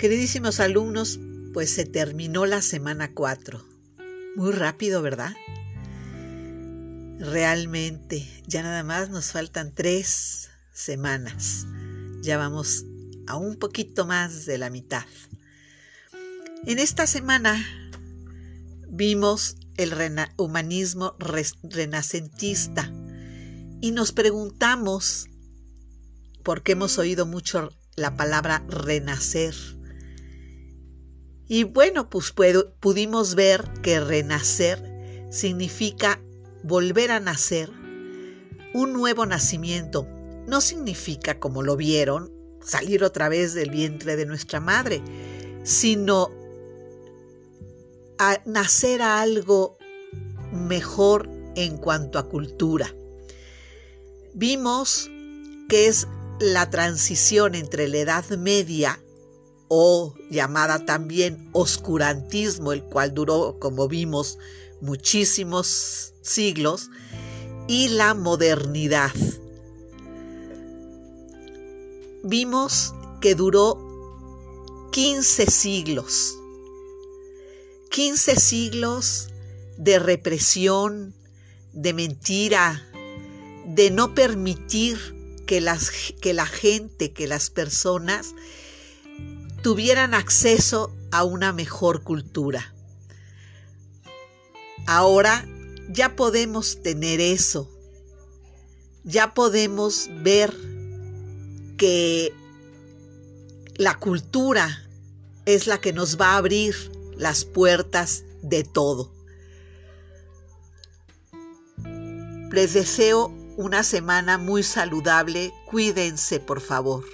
Queridísimos alumnos, pues se terminó la semana 4. Muy rápido, ¿verdad? Realmente, ya nada más nos faltan tres semanas. Ya vamos a un poquito más de la mitad. En esta semana vimos el humanismo renacentista y nos preguntamos, porque hemos oído mucho la palabra renacer, y bueno, pues pudimos ver que renacer significa volver a nacer, un nuevo nacimiento. No significa, como lo vieron, salir otra vez del vientre de nuestra madre, sino nacer a algo mejor en cuanto a cultura. Vimos que es la transición entre la Edad Media o llamada también oscurantismo, el cual duró, como vimos, muchísimos siglos, y la modernidad. Vimos que duró 15 siglos, 15 siglos de represión, de mentira, de no permitir que, las, que la gente, que las personas tuvieran acceso a una mejor cultura. Ahora ya podemos tener eso. Ya podemos ver que la cultura es la que nos va a abrir las puertas de todo. Les deseo una semana muy saludable. Cuídense, por favor.